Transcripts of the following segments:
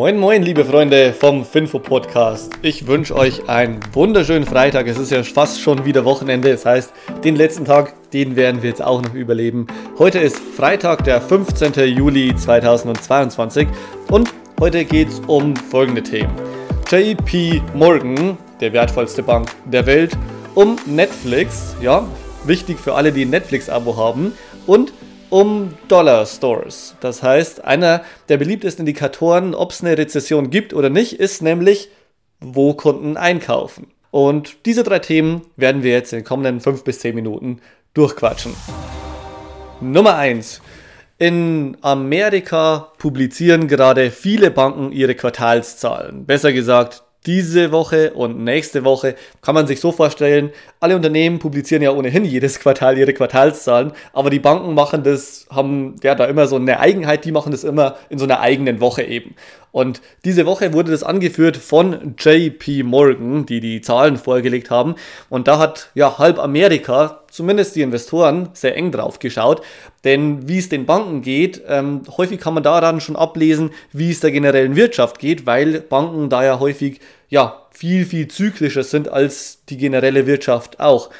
Moin, moin, liebe Freunde vom Finfo Podcast. Ich wünsche euch einen wunderschönen Freitag. Es ist ja fast schon wieder Wochenende. Das heißt, den letzten Tag, den werden wir jetzt auch noch überleben. Heute ist Freitag, der 15. Juli 2022 und heute geht es um folgende Themen. JP Morgan, der wertvollste Bank der Welt, um Netflix, ja, wichtig für alle, die ein Netflix-Abo haben, und um Dollar Stores. Das heißt, einer der beliebtesten Indikatoren, ob es eine Rezession gibt oder nicht, ist nämlich, wo Kunden einkaufen. Und diese drei Themen werden wir jetzt in den kommenden 5 bis 10 Minuten durchquatschen. Nummer 1. In Amerika publizieren gerade viele Banken ihre Quartalszahlen. Besser gesagt, diese Woche und nächste Woche kann man sich so vorstellen, alle Unternehmen publizieren ja ohnehin jedes Quartal ihre Quartalszahlen, aber die Banken machen das, haben ja da immer so eine Eigenheit, die machen das immer in so einer eigenen Woche eben. Und diese Woche wurde das angeführt von JP Morgan, die die Zahlen vorgelegt haben. Und da hat ja halb Amerika, zumindest die Investoren, sehr eng drauf geschaut. Denn wie es den Banken geht, ähm, häufig kann man daran schon ablesen, wie es der generellen Wirtschaft geht, weil Banken da ja häufig ja viel, viel zyklischer sind als die generelle Wirtschaft auch.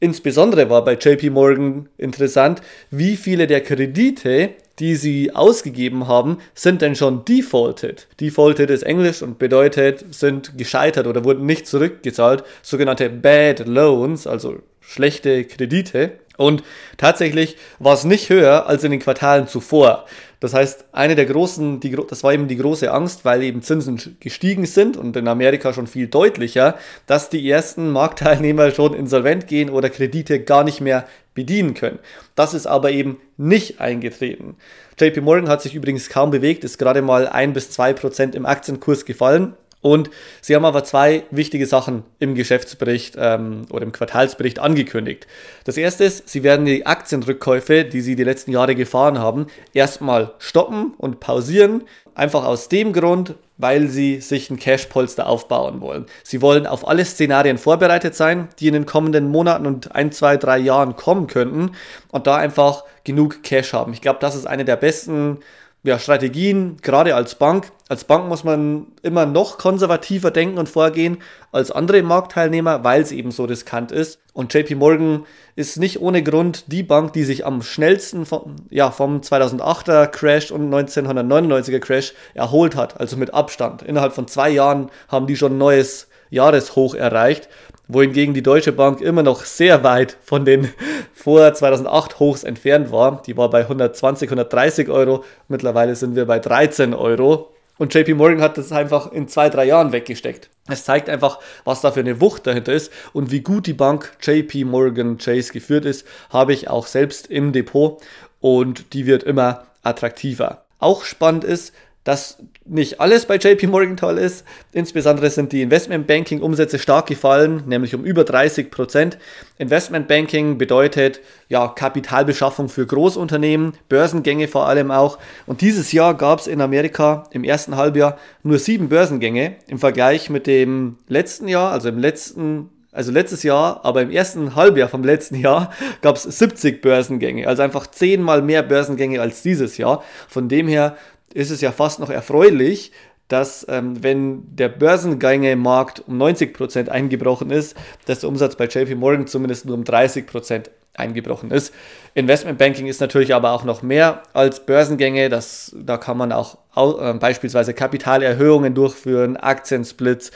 Insbesondere war bei JP Morgan interessant, wie viele der Kredite, die sie ausgegeben haben, sind denn schon defaulted. Defaulted ist Englisch und bedeutet, sind gescheitert oder wurden nicht zurückgezahlt. Sogenannte Bad Loans, also schlechte Kredite. Und tatsächlich war es nicht höher als in den Quartalen zuvor. Das heißt, eine der großen, die, das war eben die große Angst, weil eben Zinsen gestiegen sind und in Amerika schon viel deutlicher, dass die ersten Marktteilnehmer schon insolvent gehen oder Kredite gar nicht mehr bedienen können. Das ist aber eben nicht eingetreten. JP Morgan hat sich übrigens kaum bewegt, ist gerade mal ein bis zwei Prozent im Aktienkurs gefallen. Und sie haben aber zwei wichtige Sachen im Geschäftsbericht ähm, oder im Quartalsbericht angekündigt. Das erste ist, sie werden die Aktienrückkäufe, die sie die letzten Jahre gefahren haben, erstmal stoppen und pausieren. Einfach aus dem Grund, weil sie sich ein Cash-Polster aufbauen wollen. Sie wollen auf alle Szenarien vorbereitet sein, die in den kommenden Monaten und ein, zwei, drei Jahren kommen könnten und da einfach genug Cash haben. Ich glaube, das ist eine der besten ja, Strategien, gerade als Bank. Als Bank muss man immer noch konservativer denken und vorgehen als andere Marktteilnehmer, weil es eben so riskant ist. Und JP Morgan ist nicht ohne Grund die Bank, die sich am schnellsten vom, ja, vom 2008er Crash und 1999er Crash erholt hat, also mit Abstand. Innerhalb von zwei Jahren haben die schon ein neues Jahreshoch erreicht wohingegen die Deutsche Bank immer noch sehr weit von den vor 2008 Hochs entfernt war. Die war bei 120, 130 Euro. Mittlerweile sind wir bei 13 Euro. Und JP Morgan hat das einfach in zwei, drei Jahren weggesteckt. Es zeigt einfach, was da für eine Wucht dahinter ist und wie gut die Bank JP Morgan Chase geführt ist, habe ich auch selbst im Depot und die wird immer attraktiver. Auch spannend ist, dass nicht alles bei JP Morgan toll ist. Insbesondere sind die Investmentbanking-Umsätze stark gefallen, nämlich um über 30 Prozent. Investmentbanking bedeutet ja Kapitalbeschaffung für Großunternehmen, Börsengänge vor allem auch. Und dieses Jahr gab es in Amerika im ersten Halbjahr nur sieben Börsengänge im Vergleich mit dem letzten Jahr, also im letzten also letztes Jahr, aber im ersten Halbjahr vom letzten Jahr gab es 70 Börsengänge, also einfach zehnmal mehr Börsengänge als dieses Jahr. Von dem her ist es ja fast noch erfreulich, dass ähm, wenn der Börsengänge-Markt um 90% eingebrochen ist, dass der Umsatz bei JP Morgan zumindest nur um 30% eingebrochen ist. Investmentbanking ist natürlich aber auch noch mehr als Börsengänge. Das, da kann man auch äh, beispielsweise Kapitalerhöhungen durchführen, Aktiensplits,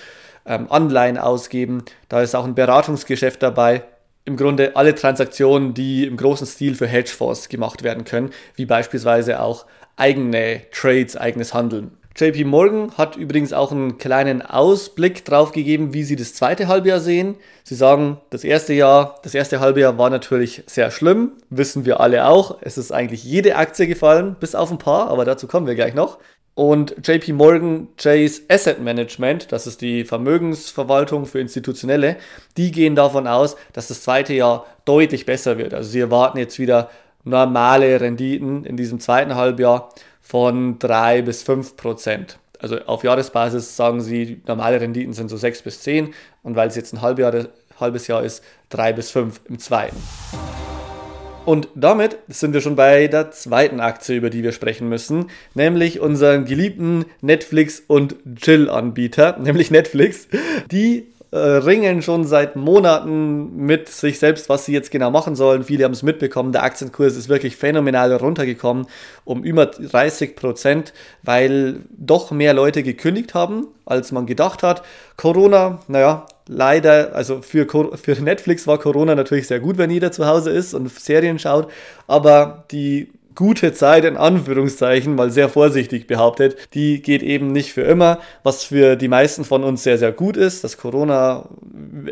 ähm, Anleihen ausgeben. Da ist auch ein Beratungsgeschäft dabei. Im Grunde alle Transaktionen, die im großen Stil für Hedgefonds gemacht werden können, wie beispielsweise auch eigene Trades, eigenes Handeln. JP Morgan hat übrigens auch einen kleinen Ausblick drauf gegeben, wie sie das zweite Halbjahr sehen. Sie sagen, das erste Jahr, das erste Halbjahr war natürlich sehr schlimm, wissen wir alle auch. Es ist eigentlich jede Aktie gefallen, bis auf ein paar, aber dazu kommen wir gleich noch. Und JP Morgan Chase Asset Management, das ist die Vermögensverwaltung für Institutionelle, die gehen davon aus, dass das zweite Jahr deutlich besser wird. Also sie erwarten jetzt wieder normale Renditen in diesem zweiten Halbjahr von 3 bis 5 Prozent. Also auf Jahresbasis sagen sie, normale Renditen sind so 6 bis 10 und weil es jetzt ein Halbjahr, halbes Jahr ist, 3 bis 5 im zweiten. Und damit sind wir schon bei der zweiten Aktie, über die wir sprechen müssen, nämlich unseren geliebten Netflix- und Chill-Anbieter, nämlich Netflix. Die äh, ringen schon seit Monaten mit sich selbst, was sie jetzt genau machen sollen. Viele haben es mitbekommen, der Aktienkurs ist wirklich phänomenal runtergekommen, um über 30 Prozent, weil doch mehr Leute gekündigt haben, als man gedacht hat. Corona, naja, leider, also für, für Netflix war Corona natürlich sehr gut, wenn jeder zu Hause ist und Serien schaut, aber die gute Zeit in Anführungszeichen, mal sehr vorsichtig behauptet, die geht eben nicht für immer, was für die meisten von uns sehr, sehr gut ist, dass Corona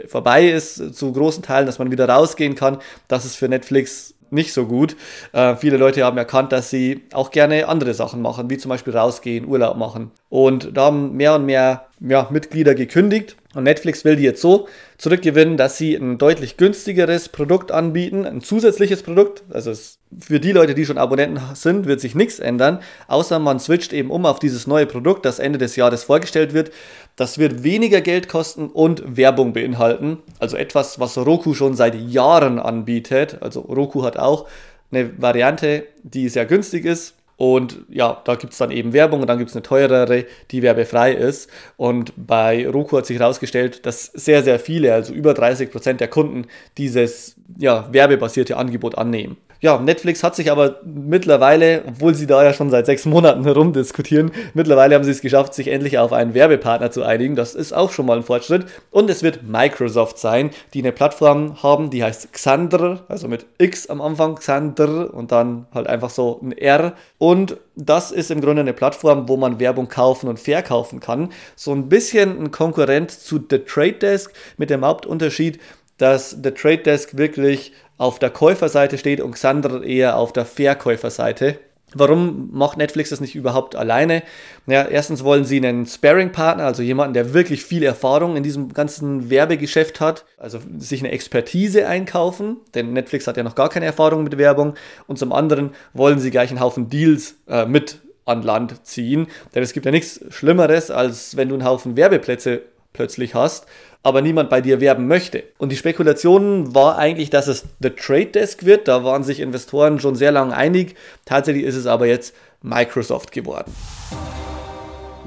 vorbei ist zu großen Teilen, dass man wieder rausgehen kann. Das ist für Netflix nicht so gut. Äh, viele Leute haben erkannt, dass sie auch gerne andere Sachen machen, wie zum Beispiel rausgehen, Urlaub machen. Und da haben mehr und mehr ja, Mitglieder gekündigt. Und Netflix will die jetzt so zurückgewinnen, dass sie ein deutlich günstigeres Produkt anbieten, ein zusätzliches Produkt. Also für die Leute, die schon Abonnenten sind, wird sich nichts ändern, außer man switcht eben um auf dieses neue Produkt, das Ende des Jahres vorgestellt wird. Das wird weniger Geld kosten und Werbung beinhalten. Also etwas, was Roku schon seit Jahren anbietet. Also Roku hat auch eine Variante, die sehr günstig ist und ja, da gibt es dann eben Werbung und dann gibt es eine teurere, die werbefrei ist. Und bei Roku hat sich herausgestellt, dass sehr, sehr viele, also über 30 Prozent der Kunden, dieses ja, werbebasierte Angebot annehmen. Ja, Netflix hat sich aber mittlerweile, obwohl sie da ja schon seit sechs Monaten herumdiskutieren, mittlerweile haben sie es geschafft, sich endlich auf einen Werbepartner zu einigen. Das ist auch schon mal ein Fortschritt. Und es wird Microsoft sein, die eine Plattform haben, die heißt Xandr, also mit X am Anfang, Xandr und dann halt einfach so ein R. Und das ist im Grunde eine Plattform, wo man Werbung kaufen und verkaufen kann. So ein bisschen ein Konkurrent zu The Trade Desk mit dem Hauptunterschied, dass The Trade Desk wirklich auf der Käuferseite steht und Xandr eher auf der Verkäuferseite. Warum macht Netflix das nicht überhaupt alleine? Ja, erstens wollen sie einen Sparing-Partner, also jemanden, der wirklich viel Erfahrung in diesem ganzen Werbegeschäft hat, also sich eine Expertise einkaufen, denn Netflix hat ja noch gar keine Erfahrung mit Werbung. Und zum anderen wollen sie gleich einen Haufen Deals äh, mit an Land ziehen, denn es gibt ja nichts Schlimmeres, als wenn du einen Haufen Werbeplätze plötzlich hast aber niemand bei dir werben möchte. Und die Spekulation war eigentlich, dass es The Trade Desk wird. Da waren sich Investoren schon sehr lange einig. Tatsächlich ist es aber jetzt Microsoft geworden.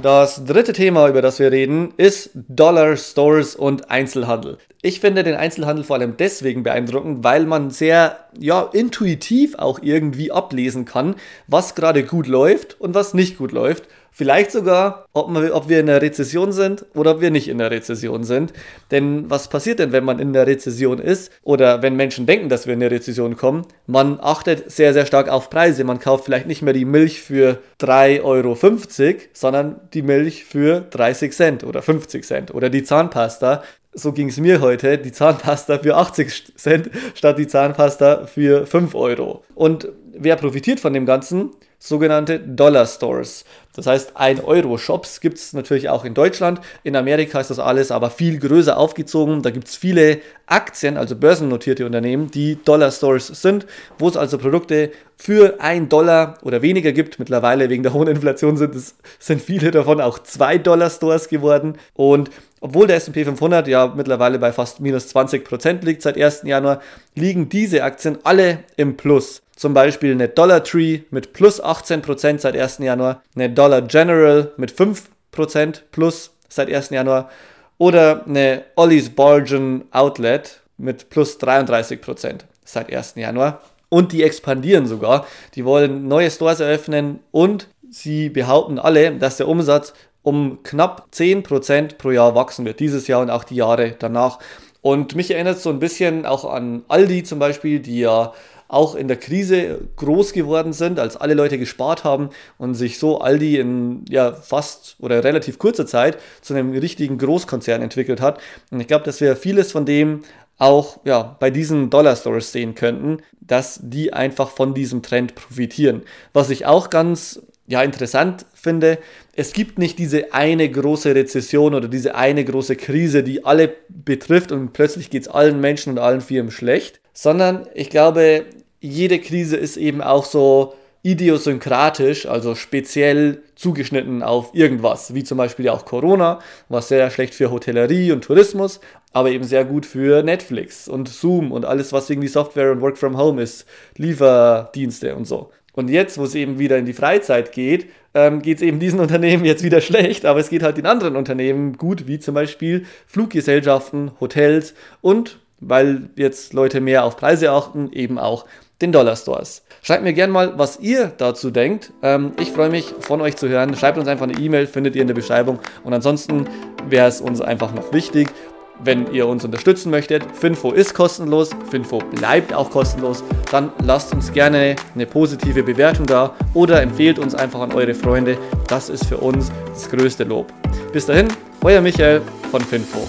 Das dritte Thema, über das wir reden, ist Dollar Stores und Einzelhandel. Ich finde den Einzelhandel vor allem deswegen beeindruckend, weil man sehr ja, intuitiv auch irgendwie ablesen kann, was gerade gut läuft und was nicht gut läuft Vielleicht sogar, ob, wir, ob wir in der Rezession sind oder ob wir nicht in der Rezession sind. Denn was passiert denn, wenn man in der Rezession ist oder wenn Menschen denken, dass wir in der Rezession kommen? Man achtet sehr, sehr stark auf Preise. Man kauft vielleicht nicht mehr die Milch für 3,50 Euro, sondern die Milch für 30 Cent oder 50 Cent oder die Zahnpasta so ging es mir heute, die Zahnpasta für 80 Cent statt die Zahnpasta für 5 Euro. Und wer profitiert von dem Ganzen? Sogenannte Dollar Stores. Das heißt, 1-Euro-Shops gibt es natürlich auch in Deutschland. In Amerika ist das alles aber viel größer aufgezogen. Da gibt es viele Aktien, also börsennotierte Unternehmen, die Dollar-Stores sind, wo es also Produkte für 1 Dollar oder weniger gibt. Mittlerweile wegen der hohen Inflation sind, es, sind viele davon auch 2 Dollar-Stores geworden. Und obwohl der SP 500 ja mittlerweile bei fast minus 20% liegt seit 1. Januar, liegen diese Aktien alle im Plus. Zum Beispiel eine Dollar Tree mit plus 18% seit 1. Januar, eine Dollar General mit 5% plus seit 1. Januar oder eine Ollie's Bargain Outlet mit plus 33% seit 1. Januar. Und die expandieren sogar. Die wollen neue Stores eröffnen und sie behaupten alle, dass der Umsatz um knapp 10% pro Jahr wachsen wird. Dieses Jahr und auch die Jahre danach. Und mich erinnert so ein bisschen auch an Aldi zum Beispiel, die ja auch in der Krise groß geworden sind, als alle Leute gespart haben und sich so Aldi in ja fast oder relativ kurzer Zeit zu einem richtigen Großkonzern entwickelt hat. Und ich glaube, dass wir vieles von dem auch ja, bei diesen Dollar Stores sehen könnten, dass die einfach von diesem Trend profitieren. Was ich auch ganz ja, interessant finde, es gibt nicht diese eine große Rezession oder diese eine große Krise, die alle betrifft und plötzlich geht es allen Menschen und allen Firmen schlecht, sondern ich glaube, jede Krise ist eben auch so idiosynkratisch, also speziell zugeschnitten auf irgendwas, wie zum Beispiel auch Corona, was sehr schlecht für Hotellerie und Tourismus, aber eben sehr gut für Netflix und Zoom und alles, was irgendwie Software und Work from Home ist, Lieferdienste und so. Und jetzt, wo es eben wieder in die Freizeit geht, ähm, geht es eben diesen Unternehmen jetzt wieder schlecht, aber es geht halt den anderen Unternehmen gut, wie zum Beispiel Fluggesellschaften, Hotels und, weil jetzt Leute mehr auf Preise achten, eben auch den Dollar-Stores. Schreibt mir gerne mal, was ihr dazu denkt. Ähm, ich freue mich, von euch zu hören. Schreibt uns einfach eine E-Mail, findet ihr in der Beschreibung. Und ansonsten wäre es uns einfach noch wichtig, wenn ihr uns unterstützen möchtet, Finfo ist kostenlos, Finfo bleibt auch kostenlos, dann lasst uns gerne eine positive Bewertung da oder empfehlt uns einfach an eure Freunde. Das ist für uns das größte Lob. Bis dahin, euer Michael von Finfo.